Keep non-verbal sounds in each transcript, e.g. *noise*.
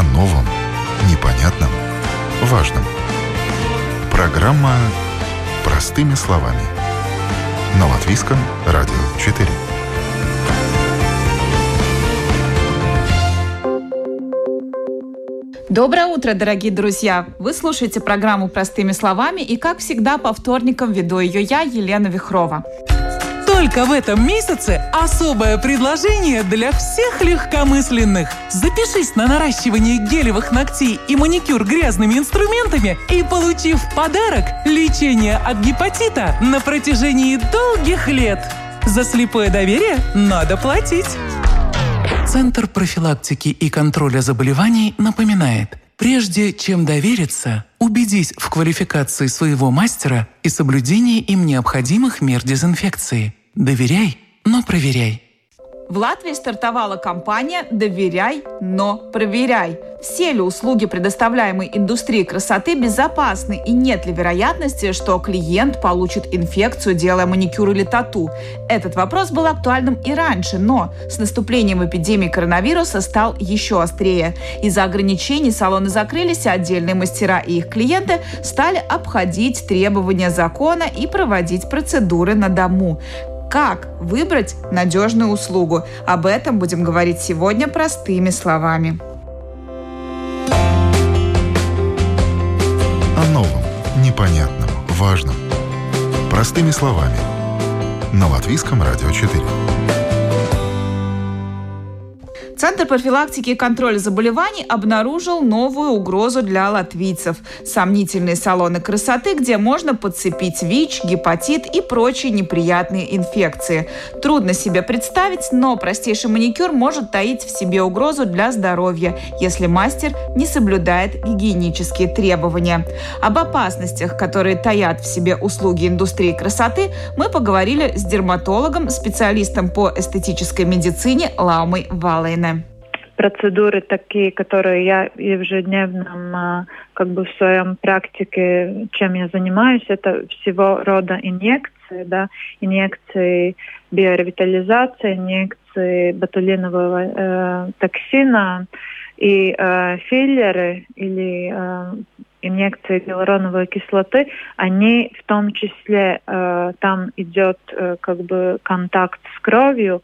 О новом, непонятном, важном. Программа «Простыми словами». На Латвийском радио 4. Доброе утро, дорогие друзья! Вы слушаете программу «Простыми словами» и, как всегда, по вторникам веду ее я, Елена Вихрова. Только в этом месяце особое предложение для всех легкомысленных. Запишись на наращивание гелевых ногтей и маникюр грязными инструментами и получи в подарок лечение от гепатита на протяжении долгих лет. За слепое доверие надо платить. Центр профилактики и контроля заболеваний напоминает, прежде чем довериться, убедись в квалификации своего мастера и соблюдении им необходимых мер дезинфекции. Доверяй, но проверяй. В Латвии стартовала кампания «Доверяй, но проверяй». Все ли услуги, предоставляемые индустрией красоты, безопасны и нет ли вероятности, что клиент получит инфекцию, делая маникюр или тату? Этот вопрос был актуальным и раньше, но с наступлением эпидемии коронавируса стал еще острее. Из-за ограничений салоны закрылись, а отдельные мастера и их клиенты стали обходить требования закона и проводить процедуры на дому. Как выбрать надежную услугу? Об этом будем говорить сегодня простыми словами. О новом, непонятном, важном. Простыми словами. На Латвийском радио 4. Центр профилактики и контроля заболеваний обнаружил новую угрозу для латвийцев. Сомнительные салоны красоты, где можно подцепить ВИЧ, гепатит и прочие неприятные инфекции. Трудно себе представить, но простейший маникюр может таить в себе угрозу для здоровья, если мастер не соблюдает гигиенические требования. Об опасностях, которые таят в себе услуги индустрии красоты, мы поговорили с дерматологом, специалистом по эстетической медицине Лаумой Валейне процедуры такие, которые я ежедневном как бы в своем практике, чем я занимаюсь, это всего рода инъекции, да, инъекции биоревитализации, инъекции ботулинового э, токсина и э, филлеры или э, инъекции гиалуроновой кислоты, они в том числе э, там идет э, как бы контакт с кровью,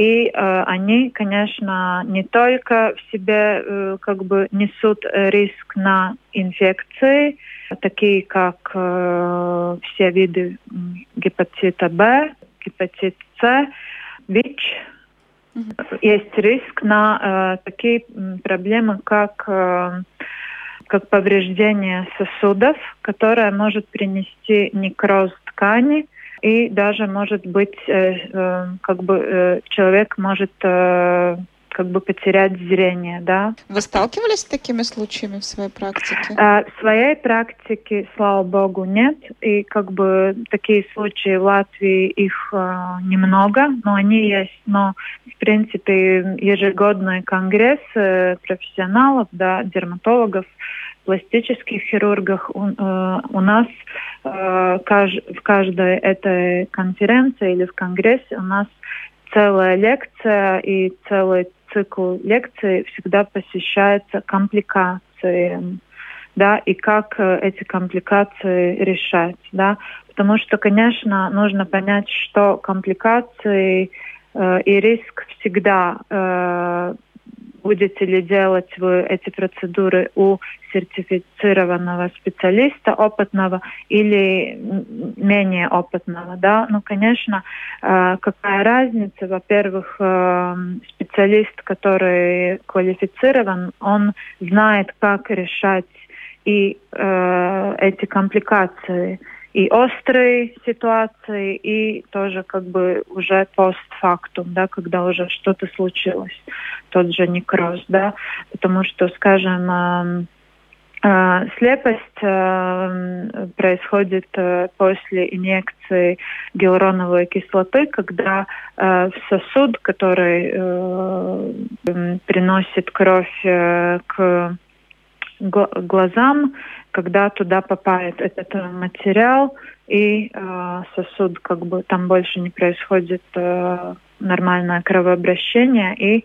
и э, они, конечно, не только в себе э, как бы несут риск на инфекции, такие как э, все виды гепатита Б, гепатит С, ВИЧ. Mm-hmm. Есть риск на э, такие проблемы, как э, как повреждение сосудов, которое может принести некроз ткани, и даже может быть, э, э, как бы э, человек может как бы потерять зрение, да. Вы сталкивались с такими случаями в своей практике? А, в своей практике, слава богу, нет. И как бы такие случаи в Латвии их а, немного, но они есть. Но в принципе ежегодный конгресс профессионалов, да, дерматологов пластических хирургах. У, э, у нас э, в каждой этой конференции или в конгрессе у нас целая лекция и целый цикл лекций всегда посвящается компликациям, да, и как э, эти компликации решать, да, потому что, конечно, нужно понять, что компликации э, и риск всегда э, будете ли делать вы эти процедуры у сертифицированного специалиста, опытного или менее опытного, да, ну, конечно, э, какая разница, во-первых, э, специалист, который квалифицирован, он знает, как решать и э, эти компликации, и острые ситуации, и тоже как бы уже постфактум, да, когда уже что-то случилось, тот же некроз, да, потому что, скажем, э, э, слепость э, происходит э, после инъекции гиалуроновой кислоты, когда э, в сосуд, который э, приносит кровь э, к глазам, когда туда попадет этот э, материал, и э, сосуд как бы там больше не происходит э, нормальное кровообращение, и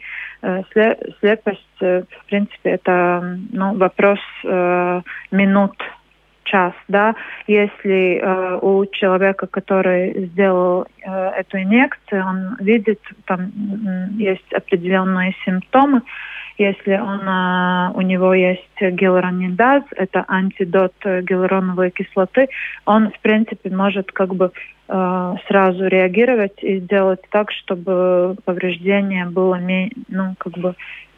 слепость, в принципе, это ну, вопрос минут час, да, если э, у человека, который сделал э, эту инъекцию, он видит, там есть определенные симптомы, если он, э, у него есть гиалуронидаз, это антидот гиалуроновой кислоты, он, в принципе, может как бы э, сразу реагировать и сделать так, чтобы повреждение было, ну, как бы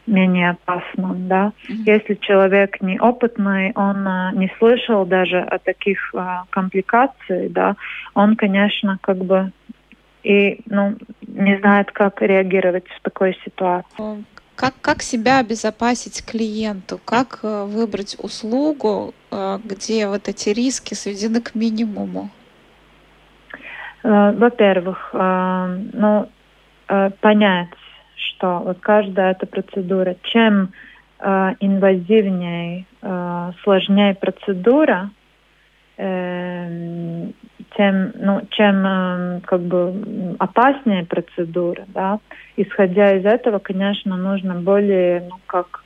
менее опасным, да. Mm-hmm. Если человек неопытный, он а, не слышал даже о таких а, компликациях, да, он, конечно, как бы и ну, не знает, как реагировать в такой ситуации. Как, как себя обезопасить клиенту? Как э, выбрать услугу, э, где вот эти риски сведены к минимуму? Э, во-первых, ну, понять, что вот каждая эта процедура, чем инвазивнее, сложнее процедура, э, тем, ну, чем э, как бы опаснее процедура, да. Исходя из этого, конечно, нужно более, ну, как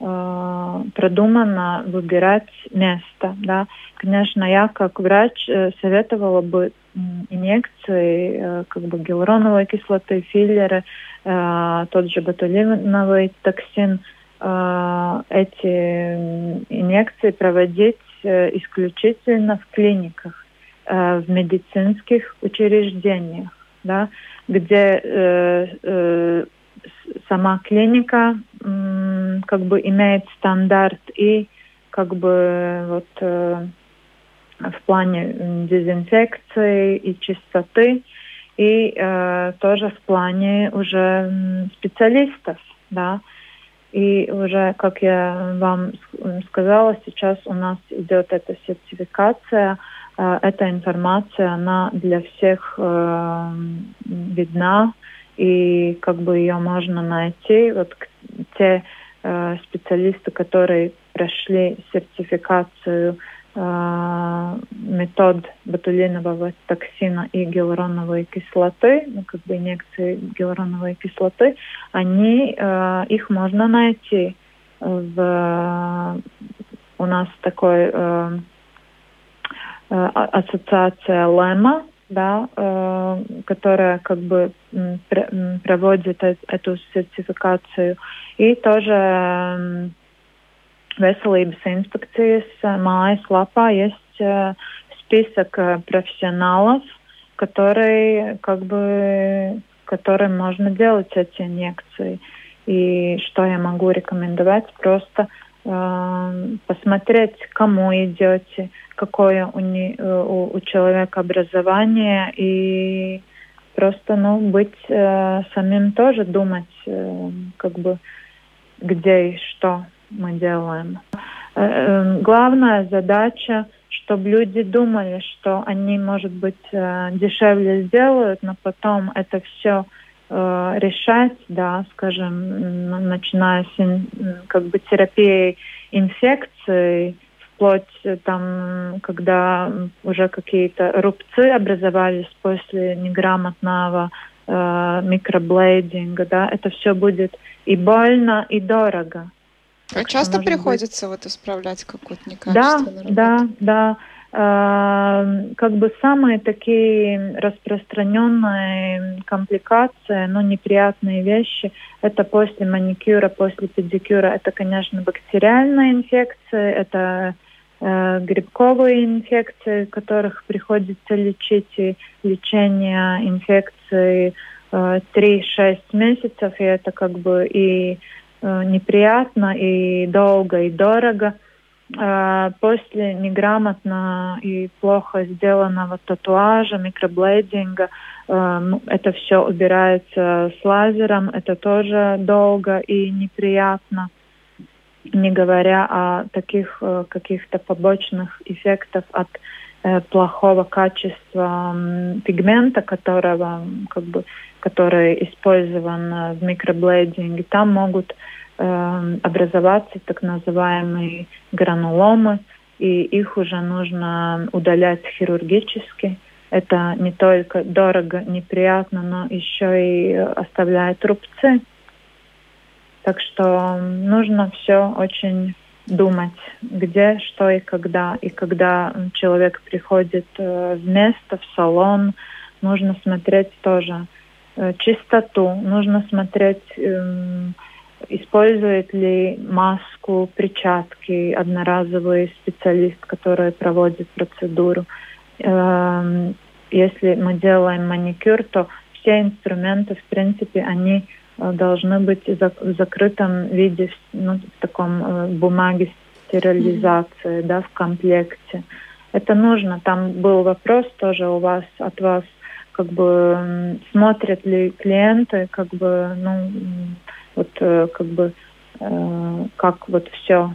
э, продуманно выбирать место, да. Конечно, я как врач э, советовала бы инъекции, э, как бы гиалуроновой кислоты, филлеры, тот же ботулиновый токсин, эти инъекции проводить исключительно в клиниках, в медицинских учреждениях, да, где сама клиника как бы имеет стандарт и как бы вот в плане дезинфекции и чистоты, и э, тоже в плане уже специалистов, да. И уже, как я вам сказала, сейчас у нас идет эта сертификация, э, эта информация, она для всех э, видна, и как бы ее можно найти. Вот те э, специалисты, которые прошли сертификацию а, метод ботулинового токсина и гиалуроновой кислоты, ну, как бы инъекции гиалуроновой кислоты, они, э, их можно найти в у нас такой э, э, ассоциация ЛЭМА, да, э, которая как бы проводит эту сертификацию, и тоже Veselības инспекцijas mājaslapā есть список профессионалов, которые как бы которым можно делать эти инъекции. И что я могу рекомендовать? Просто э, посмотреть, кому идете, какое у, не, у, у человека образование и просто ну, быть э, самим тоже думать, э, как бы где и что мы делаем. Э, эм, главная задача, чтобы люди думали, что они, может быть, э, дешевле сделают, но потом это все э, решать, да, скажем, начиная с как бы терапии инфекции, вплоть там, когда уже какие-то рубцы образовались после неграмотного э, микроблейдинга, да, это все будет и больно, и дорого. А так часто приходится быть... вот исправлять какую-то некачественную Да, работу? да, да. Э, как бы самые такие распространенные компликации, но неприятные вещи, это после маникюра, после педикюра, это, конечно, бактериальные инфекции, это э, грибковые инфекции, которых приходится лечить, и лечение инфекции э, 3-6 месяцев, и это как бы и Э, неприятно и долго и дорого. Э, после неграмотно и плохо сделанного татуажа, микроблейдинга, э, ну, это все убирается с лазером, это тоже долго и неприятно не говоря о таких каких-то побочных эффектах от плохого качества пигмента, которого как бы который использован в микроблейдинге, там могут э, образоваться так называемые грануломы, и их уже нужно удалять хирургически. Это не только дорого, неприятно, но еще и оставляет рубцы. Так что нужно все очень думать, где, что и когда. И когда человек приходит э, в место, в салон, нужно смотреть тоже э, чистоту, нужно смотреть, эм, использует ли маску, перчатки одноразовый специалист, который проводит процедуру. Эм, если мы делаем маникюр, то все инструменты, в принципе, они э, должны быть в закрытом виде, ну, в таком э, бумаге стерилизации, да, в комплекте. Это нужно. Там был вопрос тоже у вас, от вас, как бы смотрят ли клиенты, как бы, ну, вот, э, как бы, как вот все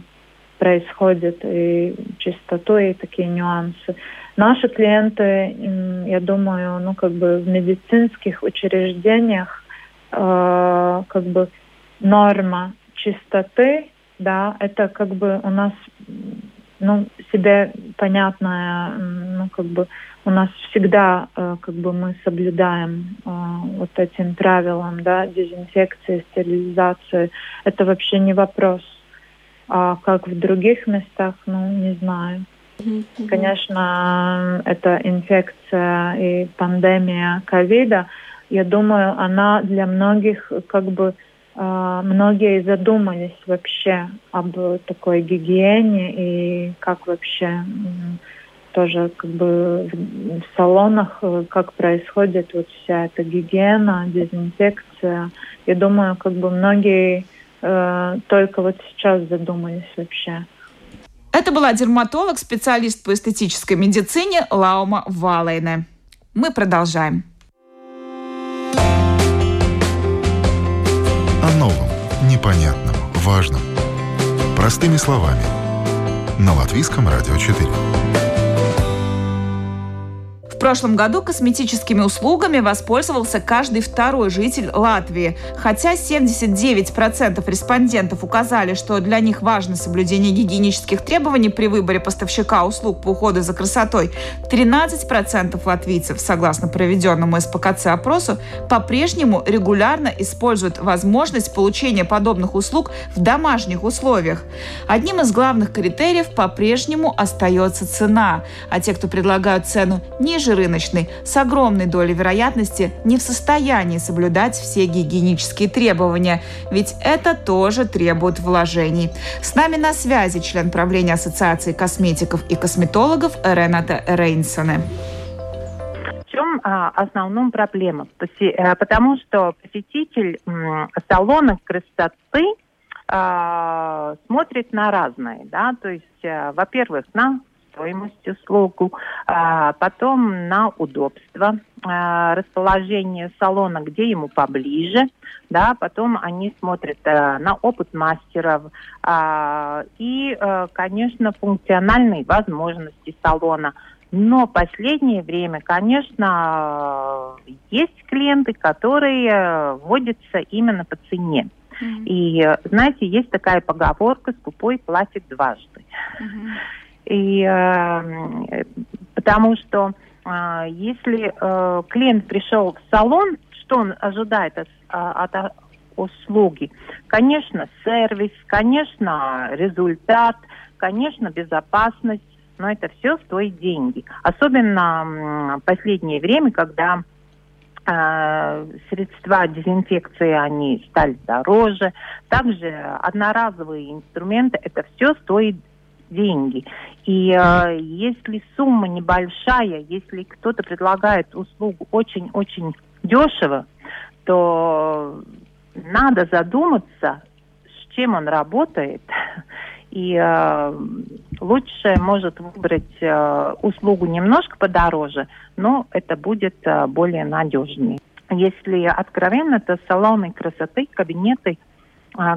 происходит, и чистоту, и такие нюансы. Наши клиенты, я думаю, ну как бы в медицинских учреждениях э, как бы норма чистоты, да, это как бы у нас ну, себе понятная, ну, как бы у нас всегда, э, как бы мы соблюдаем э, вот этим правилам, да, дезинфекции, стерилизации. Это вообще не вопрос. А как в других местах, ну, не знаю. Конечно, эта инфекция и пандемия ковида, я думаю, она для многих как бы а, многие задумались вообще об такой гигиене и как вообще тоже как бы в салонах, э, как происходит вот вся эта гигиена, дезинфекция. Я думаю, как бы многие э, только вот сейчас задумались вообще. Это была дерматолог, специалист по эстетической медицине Лаума Валейне. Мы продолжаем. О новом, непонятном, важном. Простыми словами. На Латвийском радио 4 прошлом году косметическими услугами воспользовался каждый второй житель Латвии. Хотя 79% респондентов указали, что для них важно соблюдение гигиенических требований при выборе поставщика услуг по уходу за красотой, 13% латвийцев, согласно проведенному СПКЦ-опросу, по-прежнему регулярно используют возможность получения подобных услуг в домашних условиях. Одним из главных критериев по-прежнему остается цена, а те, кто предлагают цену ниже ниже рыночной, с огромной долей вероятности не в состоянии соблюдать все гигиенические требования, ведь это тоже требует вложений. С нами на связи член правления Ассоциации косметиков и косметологов Рената Рейнсоне В чем а, основном проблема? Э, потому что посетитель салона красоты а, смотрит на разное, да, то есть, а, во-первых, на стоимость услугу, а, потом на удобство, а, расположение салона, где ему поближе, да, потом они смотрят а, на опыт мастеров а, и, а, конечно, функциональные возможности салона. Но последнее время, конечно, есть клиенты, которые вводятся именно по цене. Mm-hmm. И, знаете, есть такая поговорка «скупой платит дважды». Mm-hmm. И э, потому что э, если э, клиент пришел в салон, что он ожидает от, а, от услуги? Конечно, сервис, конечно, результат, конечно, безопасность, но это все стоит деньги. Особенно в последнее время, когда э, средства дезинфекции, они стали дороже. Также одноразовые инструменты, это все стоит деньги. И э, если сумма небольшая, если кто-то предлагает услугу очень-очень дешево, то надо задуматься, с чем он работает. И э, лучше может выбрать э, услугу немножко подороже, но это будет э, более надежнее. Если откровенно, то салоны красоты, кабинеты –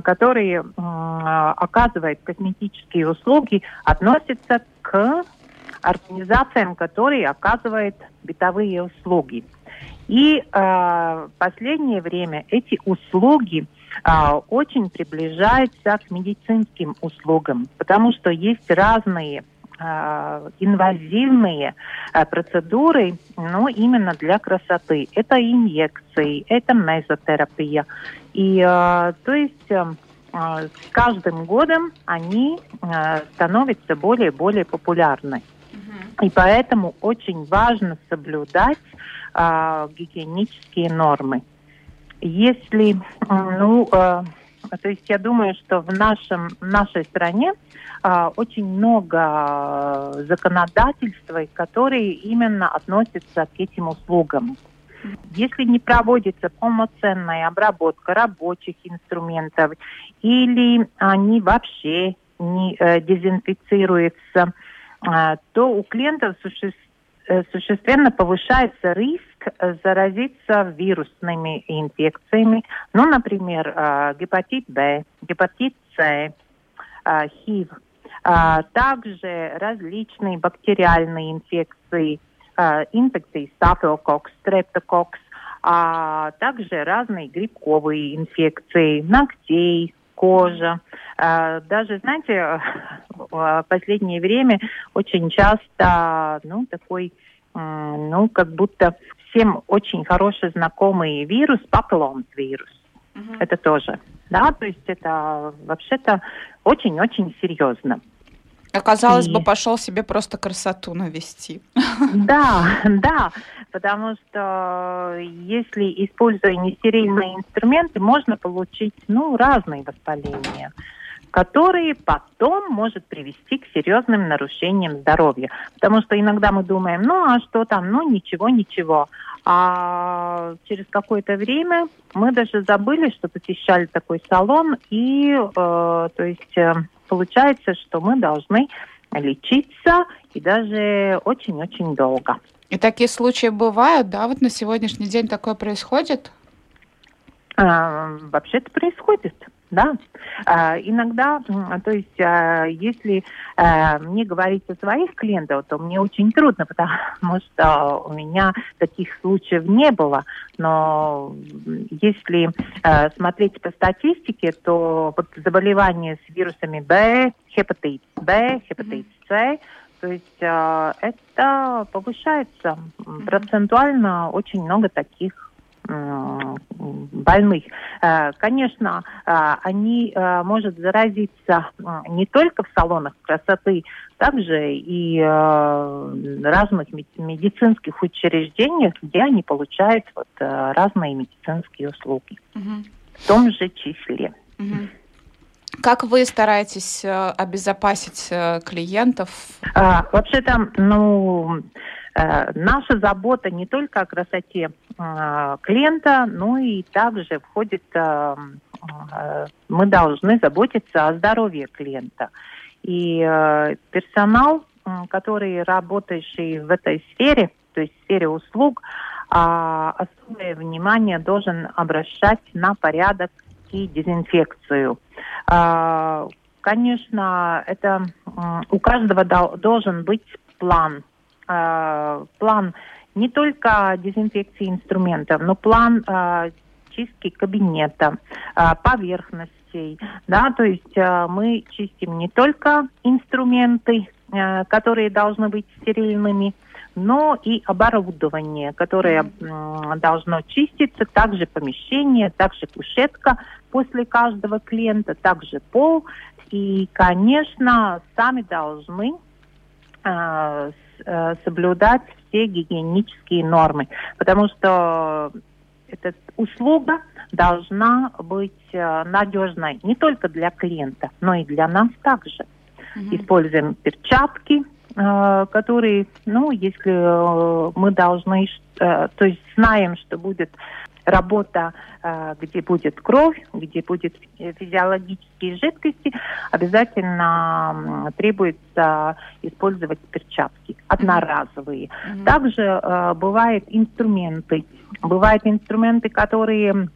которые оказывают косметические услуги, относятся к организациям, которые оказывают бытовые услуги. И э, в последнее время эти услуги э, очень приближаются к медицинским услугам, потому что есть разные инвазивные э, процедуры, но именно для красоты. Это инъекции, это мезотерапия. И э, то есть с каждым годом они становятся более и более популярны. И поэтому очень важно соблюдать э, гигиенические нормы. Если, ну, э, то есть я думаю, что в нашем, в нашей стране э, очень много законодательства, которые именно относятся к этим услугам. Если не проводится полноценная обработка рабочих инструментов или они вообще не э, дезинфицируются, э, то у клиентов существует существенно повышается риск э, заразиться вирусными инфекциями, ну, например, э, гепатит Б, гепатит С, ХИВ, также различные бактериальные инфекции, инфекции стафилококс, стрептококс, а также разные грибковые инфекции ногтей, кожа. Даже, знаете, *laughs* в последнее время очень часто, ну, такой, ну, как будто всем очень хороший знакомый вирус, папилломс-вирус. Угу. Это тоже, да, то есть это вообще-то очень-очень серьезно. Оказалось и... бы, пошел себе просто красоту навести. Да, *laughs* да, потому что если используя нестерильные инструменты, можно получить ну, разные воспаления которые потом может привести к серьезным нарушениям здоровья. Потому что иногда мы думаем, ну а что там, ну ничего, ничего. А через какое-то время мы даже забыли, что посещали такой салон, и э, то есть э, получается, что мы должны лечиться и даже очень-очень долго. И такие случаи бывают, да? Вот на сегодняшний день такое происходит? А, вообще-то происходит да. А, иногда, то есть, а, если а, мне говорить о своих клиентах, то мне очень трудно, потому что у меня таких случаев не было. Но если а, смотреть по статистике, то вот заболевания с вирусами Б, гепатит Б, гепатит С, то есть э, это повышается процентуально очень много таких больных. Э, конечно, э, они э, может заразиться не только в салонах красоты, также и разных медицинских учреждениях, где они получают вот разные медицинские услуги. Угу. В том же числе. Угу. Как вы стараетесь обезопасить клиентов? А, вообще-то, ну, наша забота не только о красоте Э, клиента, ну и также входит, э, э, мы должны заботиться о здоровье клиента. И персонал, который работающий в этой сфере, то есть в сфере услуг, а, особое внимание должен обращать на порядок и дезинфекцию. Конечно, это у каждого должен быть план. План не только дезинфекции инструментов, но план э, чистки кабинета, э, поверхностей. Да, то есть э, мы чистим не только инструменты, э, которые должны быть стерильными, но и оборудование, которое э, должно чиститься, также помещение, также кушетка после каждого клиента, также пол. И, конечно, сами должны э, э, соблюдать все гигиенические нормы, потому что эта услуга должна быть э, надежной не только для клиента, но и для нас также. Mm-hmm. Используем перчатки, э, которые, ну, если э, мы должны, то есть знаем, что будет работа, э, где будет кровь, где будет физиологические жидкости, обязательно требуется использовать перчатки одноразовые. Mm-hmm. Также э, бывают инструменты. Бывают инструменты, которые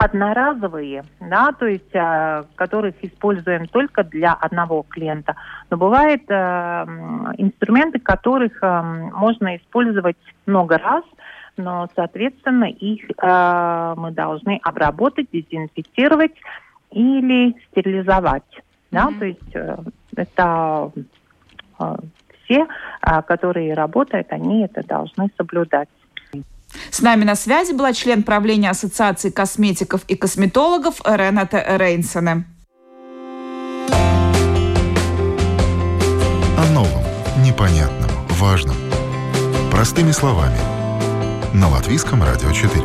одноразовые, да, то есть э, которых используем только для одного клиента. Но бывают э, инструменты, которых э, можно использовать много раз, но, соответственно, их э, мы должны обработать, дезинфицировать или стерилизовать. Mm-hmm. Да, то есть э, это все, которые работают, они это должны соблюдать. С нами на связи была член правления Ассоциации косметиков и косметологов Рената Рейнсоне. О новом, непонятном, важном. Простыми словами. На Латвийском радио 4.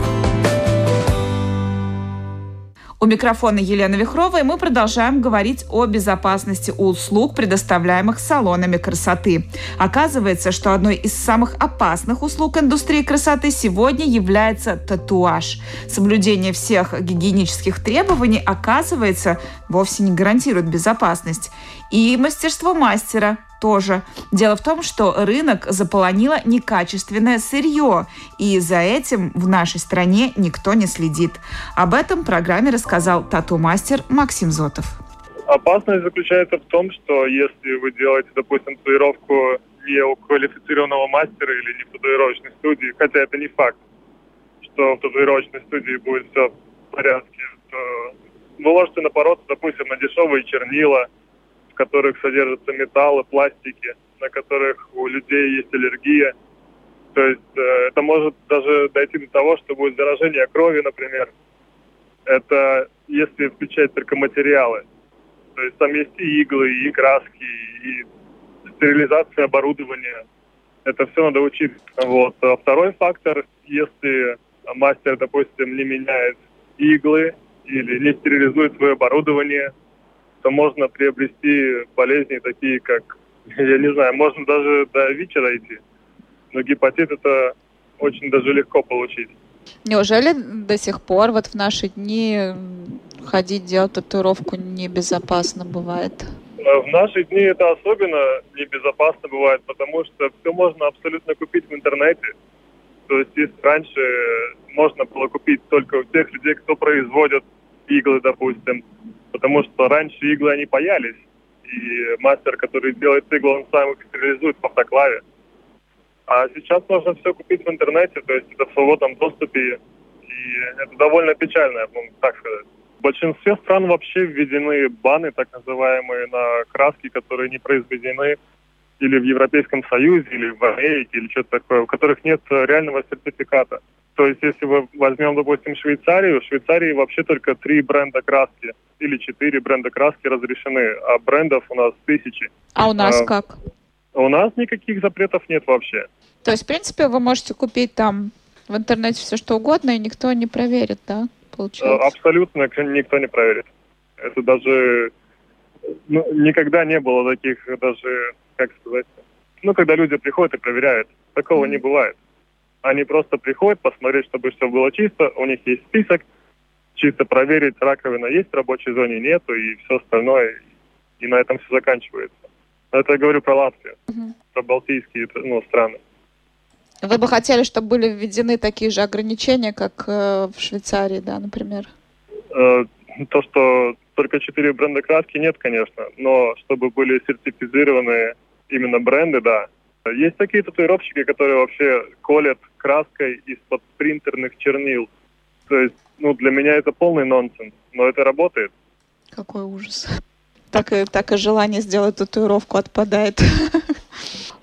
У микрофона Елена Вихрова, и мы продолжаем говорить о безопасности услуг, предоставляемых салонами красоты. Оказывается, что одной из самых опасных услуг индустрии красоты сегодня является татуаж. Соблюдение всех гигиенических требований, оказывается, вовсе не гарантирует безопасность. И мастерство мастера тоже. Дело в том, что рынок заполонило некачественное сырье, и за этим в нашей стране никто не следит. Об этом программе рассказал тату-мастер Максим Зотов. Опасность заключается в том, что если вы делаете, допустим, татуировку не у квалифицированного мастера или не в татуировочной студии, хотя это не факт, что в татуировочной студии будет все в порядке, то вы можете напороться, допустим, на дешевые чернила – которых содержатся металлы, пластики, на которых у людей есть аллергия. То есть э, это может даже дойти до того, что будет заражение крови, например. Это если включать только материалы. То есть там есть и иглы, и краски, и стерилизация оборудования. Это все надо учить. Вот. А второй фактор, если мастер, допустим, не меняет иглы или не стерилизует свое оборудование – то можно приобрести болезни такие, как, *laughs* я не знаю, можно даже до ВИЧа дойти. Но гепатит это очень даже легко получить. Неужели до сих пор, вот в наши дни, ходить делать татуировку небезопасно бывает? В наши дни это особенно небезопасно бывает, потому что все можно абсолютно купить в интернете. То есть если раньше можно было купить только у тех людей, кто производит иглы, допустим, потому что раньше иглы они паялись, и мастер, который делает иглы, он сам их стерилизует в автоклаве. А сейчас можно все купить в интернете, то есть это в свободном доступе, и это довольно печально, ну, так сказать. В большинстве стран вообще введены баны, так называемые, на краски, которые не произведены или в Европейском Союзе, или в Америке, или что-то такое, у которых нет реального сертификата. То есть, если мы возьмем, допустим, Швейцарию, в Швейцарии вообще только три бренда краски или четыре бренда краски разрешены, а брендов у нас тысячи. А у нас а, как? У нас никаких запретов нет вообще. То есть, в принципе, вы можете купить там в интернете все что угодно, и никто не проверит, да, получается? Абсолютно никто не проверит. Это даже ну, никогда не было таких даже, как сказать, ну, когда люди приходят и проверяют. Такого mm-hmm. не бывает. Они просто приходят посмотреть, чтобы все было чисто, у них есть список, чисто проверить, раковина есть в рабочей зоне, нету, и все остальное, и на этом все заканчивается. Это я говорю про Латвию, угу. про балтийские ну, страны. Вы бы хотели, чтобы были введены такие же ограничения, как э, в Швейцарии, да, например? Э, то, что только четыре бренда краски, нет, конечно, но чтобы были сертифицированы именно бренды, да, есть такие татуировщики, которые вообще колят краской из-под принтерных чернил. То есть, ну, для меня это полный нонсенс, но это работает. Какой ужас. Так и, так и желание сделать татуировку отпадает. *laughs*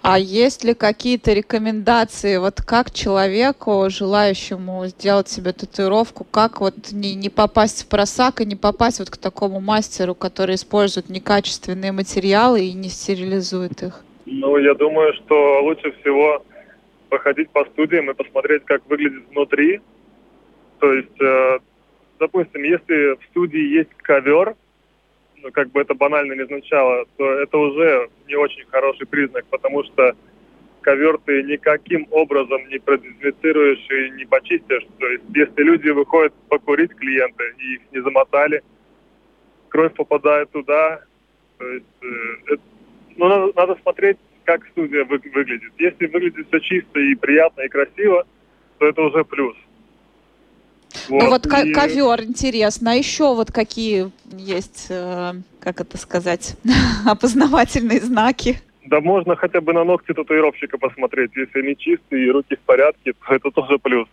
А есть ли какие-то рекомендации, вот как человеку, желающему сделать себе татуировку, как вот не, не попасть в просак и не попасть вот к такому мастеру, который использует некачественные материалы и не стерилизует их? Ну, я думаю, что лучше всего походить по студиям и посмотреть, как выглядит внутри. То есть, э, допустим, если в студии есть ковер, ну, как бы это банально не звучало, то это уже не очень хороший признак, потому что ковер ты никаким образом не продезинфицируешь и не почистишь. То есть, если люди выходят покурить клиенты и их не замотали, кровь попадает туда, то есть э, это ну, надо, надо смотреть, как студия вы, выглядит. Если выглядит все чисто и приятно и красиво, то это уже плюс. Вот. Ну вот и... ковер, интересно. А еще вот какие есть, э, как это сказать, *laughs* опознавательные знаки? Да можно хотя бы на ногти татуировщика посмотреть. Если они чистые и руки в порядке, то это тоже плюс.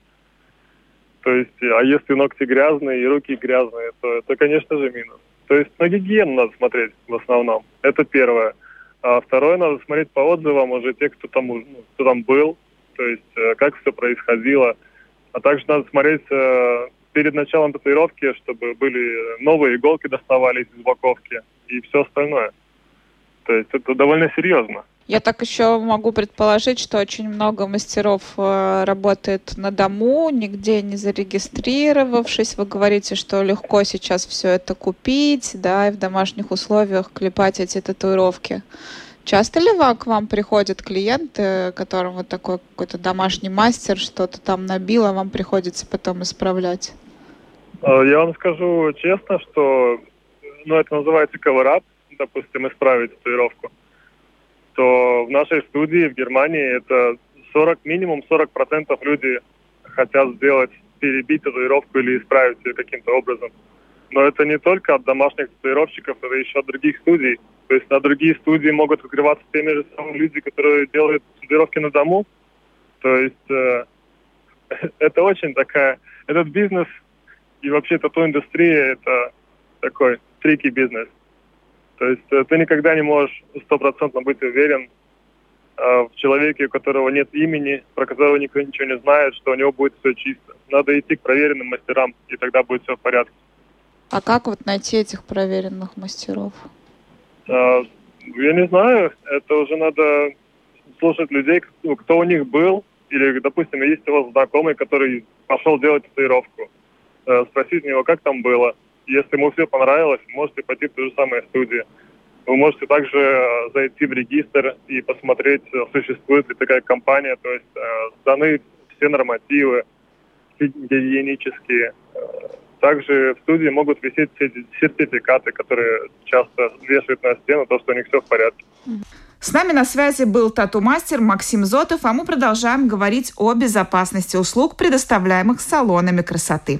То есть, а если ногти грязные и руки грязные, то это, конечно же, минус. То есть на гигиену надо смотреть в основном. Это первое. А второе, надо смотреть по отзывам уже тех, кто там, ну, кто там был, то есть э, как все происходило. А также надо смотреть э, перед началом татуировки, чтобы были новые иголки доставались из упаковки и все остальное. То есть это довольно серьезно. Я так еще могу предположить, что очень много мастеров э, работает на дому, нигде не зарегистрировавшись. Вы говорите, что легко сейчас все это купить, да, и в домашних условиях клепать эти татуировки. Часто ли к вам приходят клиенты, которым вот такой какой-то домашний мастер что-то там набил, а вам приходится потом исправлять? Э, я вам скажу честно, что ну, это называется cover-up, допустим, исправить татуировку что в нашей студии в Германии это 40, минимум 40% люди хотят сделать, перебить татуировку или исправить ее каким-то образом. Но это не только от домашних татуировщиков, это еще от других студий. То есть на другие студии могут открываться теми же самыми люди, которые делают татуировки на дому. То есть э, *laughs* это очень такая... Этот бизнес и вообще тату-индустрия это такой трики бизнес. То есть э, ты никогда не можешь стопроцентно быть уверен э, в человеке, у которого нет имени, про которого никто ничего не знает, что у него будет все чисто. Надо идти к проверенным мастерам, и тогда будет все в порядке. А как вот найти этих проверенных мастеров? А, я не знаю. Это уже надо слушать людей, кто у них был. Или, допустим, есть у вас знакомый, который пошел делать татуировку. Спросить у него, как там было если ему все понравилось, можете пойти в ту же самую студию. Вы можете также э, зайти в регистр и посмотреть, э, существует ли такая компания, то есть э, сданы все нормативы гигиенические. Также в студии могут висеть все сертификаты, которые часто вешают на стену, то, что у них все в порядке. С нами на связи был тату-мастер Максим Зотов, а мы продолжаем говорить о безопасности услуг, предоставляемых салонами красоты.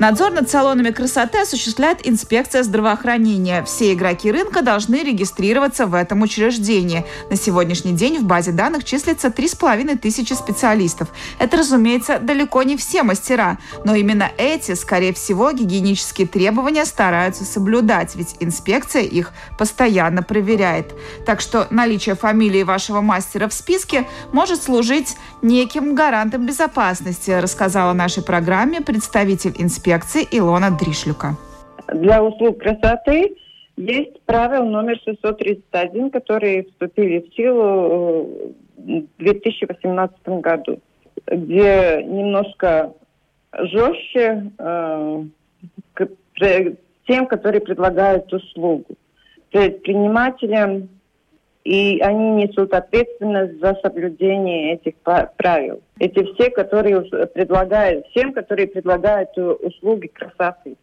Надзор над салонами красоты осуществляет инспекция здравоохранения. Все игроки рынка должны регистрироваться в этом учреждении. На сегодняшний день в базе данных числится 3,5 тысячи специалистов. Это, разумеется, далеко не все мастера, но именно эти, скорее всего, гигиенические требования стараются соблюдать, ведь инспекция их постоянно проверяет. Так что наличие фамилии вашего мастера в списке может служить неким гарантом безопасности, рассказала нашей программе представитель инспекции инспекции Илона Дришлюка. Для услуг красоты есть правило номер 631, которые вступили в силу э, в 2018 году, где немножко жестче э, к тем, которые предлагают услугу. Предпринимателям и они несут ответственность за соблюдение этих правил. Эти все, которые предлагают, всем, которые предлагают услуги красоты.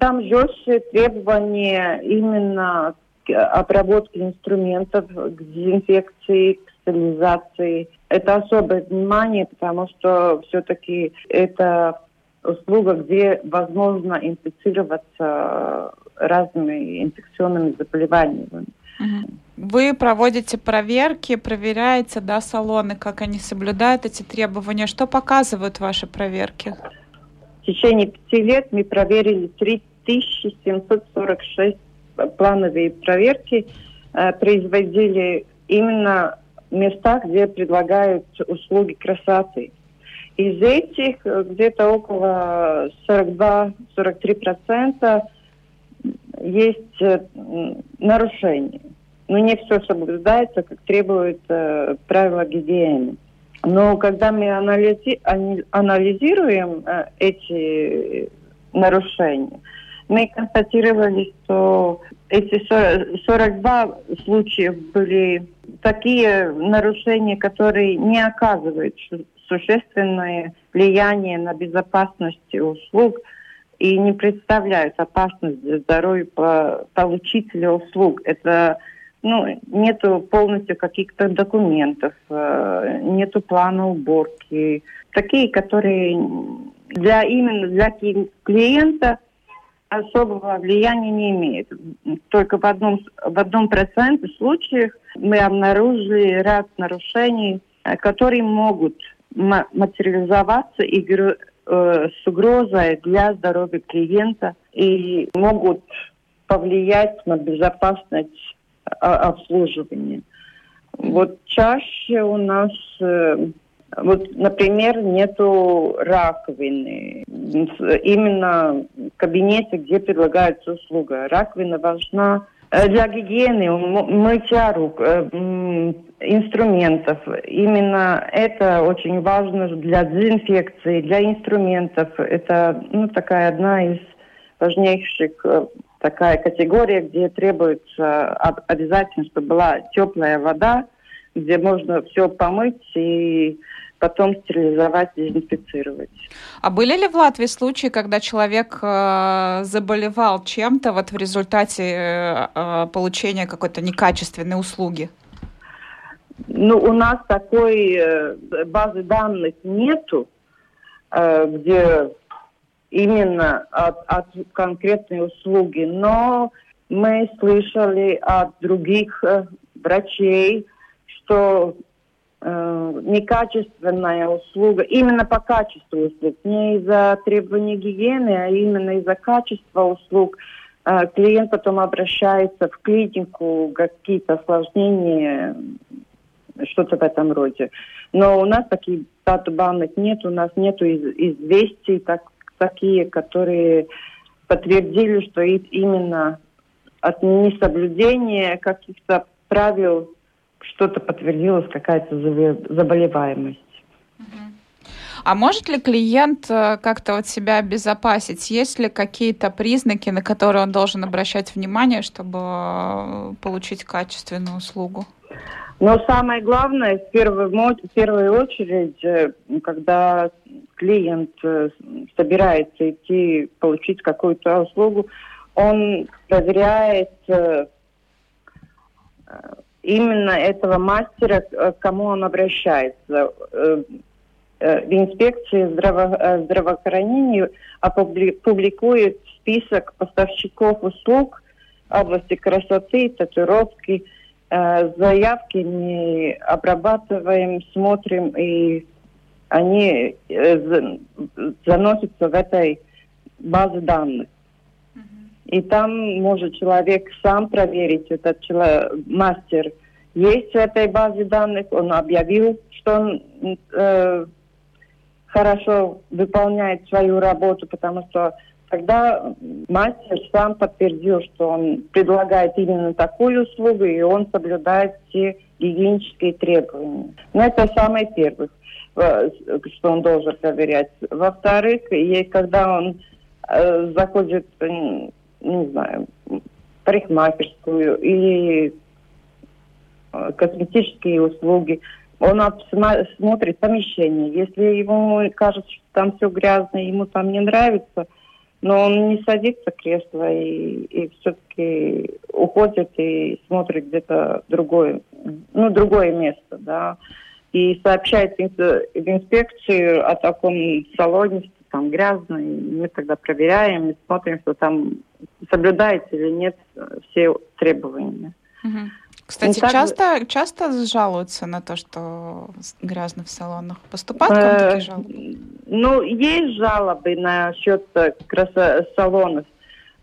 Там жестче требования именно к обработке инструментов, к дезинфекции, к стерилизации. Это особое внимание, потому что все-таки это услуга, где возможно инфицироваться разными инфекционными заболеваниями. Вы проводите проверки, проверяете, да, салоны, как они соблюдают эти требования. Что показывают ваши проверки? В течение пяти лет мы проверили 3746 плановые проверки, э, производили именно в местах, где предлагают услуги красоты. Из этих э, где-то около 42-43% есть э, нарушения но не все соблюдается, как требует э, правила гигиены. Но когда мы анализи анализируем э, эти нарушения, мы констатировали, что эти 42 случаев были такие нарушения, которые не оказывают существенное влияние на безопасность услуг и не представляют опасность для здоровья получителя услуг. Это ну, нету полностью каких-то документов, э, нету плана уборки. Такие, которые для именно для клиента особого влияния не имеет. Только в одном, в одном проценте случаев мы обнаружили ряд нарушений, э, которые могут материализоваться и э, с угрозой для здоровья клиента и могут повлиять на безопасность обслуживания. Вот чаще у нас э, вот, например, нету раковины. Именно в кабинете, где предлагается услуга. Раковина важна э, для гигиены, мытья рук, э, инструментов. Именно это очень важно для дезинфекции, для инструментов. Это ну, такая одна из важнейших такая категория, где требуется обязательно, чтобы была теплая вода, где можно все помыть и потом стерилизовать, дезинфицировать. А были ли в Латвии случаи, когда человек э, заболевал чем-то вот в результате э, э, получения какой-то некачественной услуги? Ну, у нас такой базы данных нету, э, где именно от, от конкретной услуги, но мы слышали от других э, врачей, что э, некачественная услуга, именно по качеству услуг, не из-за требований гигиены, а именно из-за качества услуг, э, клиент потом обращается в клинику, какие-то осложнения, что-то в этом роде. Но у нас таких дату-банок нет, у нас нет из известий так, такие, которые подтвердили, что именно от несоблюдения каких-то правил что-то подтвердилось, какая-то заболеваемость. А может ли клиент э, как-то вот себя обезопасить? Есть ли какие-то признаки, на которые он должен обращать внимание, чтобы э, получить качественную услугу? Но самое главное, в первую, в первую очередь, э, когда клиент собирается идти получить какую-то услугу, он проверяет именно этого мастера, к кому он обращается. Э, э, в инспекции здраво, э, здравоохранения публикует список поставщиков услуг области красоты, татуировки. Заявки мы обрабатываем, смотрим, и они заносятся в этой базе данных. И там может человек сам проверить, этот человек, мастер есть в этой базе данных, он объявил, что он э, хорошо выполняет свою работу, потому что когда мастер сам подтвердил, что он предлагает именно такую услугу, и он соблюдает все гигиенические требования. Но это самое первое, э, что он должен проверять. Во-вторых, когда он э, заходит не знаю, парикмахерскую или э, косметические услуги. Он смотрит помещение. Если ему кажется, что там все грязно, ему там не нравится, но он не садится в кресло и, и все-таки уходит и смотрит где-то другое, ну, другое место, да, и сообщает в инспекцию о таком салоне, там грязно, и мы тогда проверяем и смотрим, что там соблюдается или нет все требования. Угу. Кстати, ну, часто, часто жалуются на то, что грязно в салонах? Поступают к вам такие э, жалобы? Ну, есть жалобы насчет э, красо- салонов,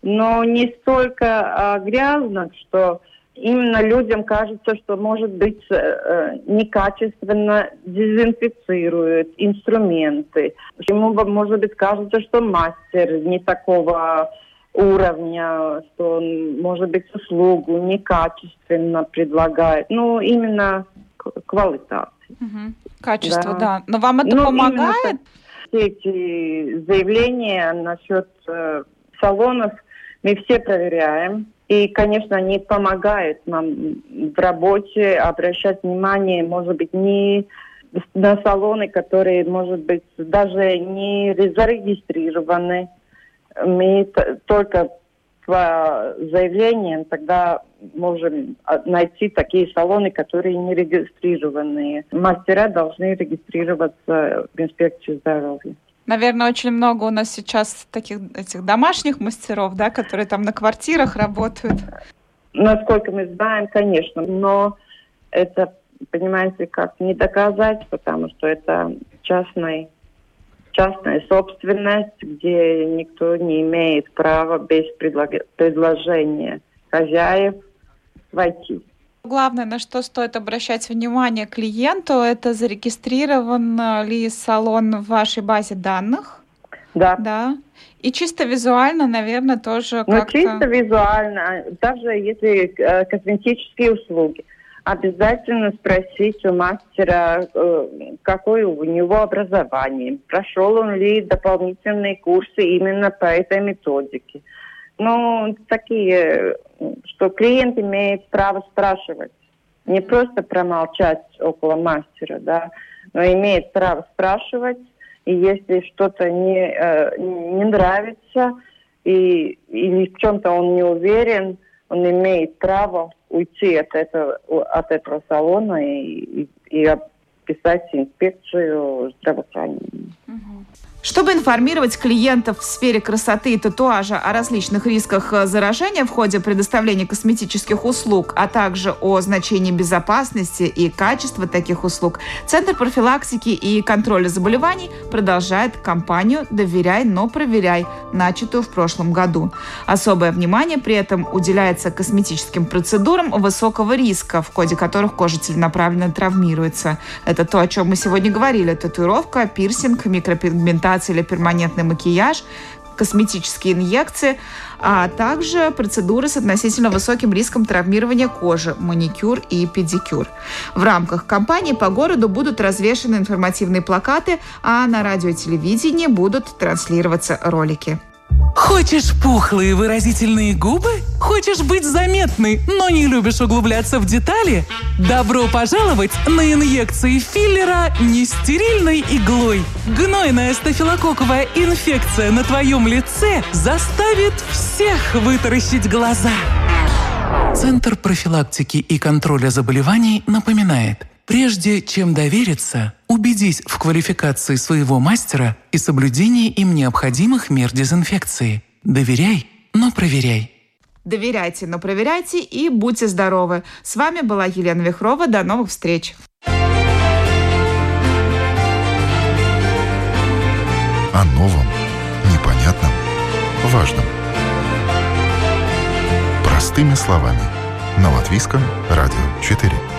но не столько а, грязно, что именно людям кажется, что, может быть, э, э, некачественно дезинфицируют инструменты. Ему, может быть, кажется, что мастер не такого уровня, что он, может быть, услугу некачественно предлагает. Ну, именно квалитации. Угу. Качество, да. да. Но вам это ну, помогает? Все эти заявления насчет э, салонов мы все проверяем. И, конечно, они помогают нам в работе обращать внимание, может быть, не на салоны, которые, может быть, даже не зарегистрированы. Мы только по заявлениям тогда можем найти такие салоны, которые не регистрированные. Мастера должны регистрироваться в инспекции здоровья. Наверное, очень много у нас сейчас таких этих домашних мастеров, да, которые там на квартирах работают. Насколько мы знаем, конечно, но это, понимаете, как не доказать, потому что это частный частная собственность, где никто не имеет права без предложения хозяев войти. Главное, на что стоит обращать внимание клиенту, это зарегистрирован ли салон в вашей базе данных. Да. Да. И чисто визуально, наверное, тоже ну, как-то... Чисто визуально. Также если э, косметические услуги обязательно спросить у мастера, э, какое у него образование, прошел он ли дополнительные курсы именно по этой методике. Ну, такие, что клиент имеет право спрашивать. Не просто промолчать около мастера, да, но имеет право спрашивать. И если что-то не, э, не нравится, и, или в чем-то он не уверен, он имеет право уйти от этого, от этого салона и, и, и писать инспекцию здравоохранения. Чтобы информировать клиентов в сфере красоты и татуажа о различных рисках э, заражения в ходе предоставления косметических услуг, а также о значении безопасности и качества таких услуг, Центр профилактики и контроля заболеваний продолжает кампанию «Доверяй, но проверяй», начатую в прошлом году. Особое внимание при этом уделяется косметическим процедурам высокого риска, в ходе которых кожа целенаправленно травмируется. Это то, о чем мы сегодня говорили. Татуировка, пирсинг, микропигментация пигментация или перманентный макияж, косметические инъекции, а также процедуры с относительно высоким риском травмирования кожи, маникюр и педикюр. В рамках кампании по городу будут развешаны информативные плакаты, а на радио и телевидении будут транслироваться ролики. Хочешь пухлые выразительные губы? Хочешь быть заметной, но не любишь углубляться в детали? Добро пожаловать на инъекции филлера нестерильной иглой. Гнойная стафилококковая инфекция на твоем лице заставит всех вытаращить глаза. Центр профилактики и контроля заболеваний напоминает, Прежде чем довериться, убедись в квалификации своего мастера и соблюдении им необходимых мер дезинфекции. Доверяй, но проверяй. Доверяйте, но проверяйте и будьте здоровы. С вами была Елена Вихрова. До новых встреч. О новом, непонятном, важном. Простыми словами. На Латвийском радио 4.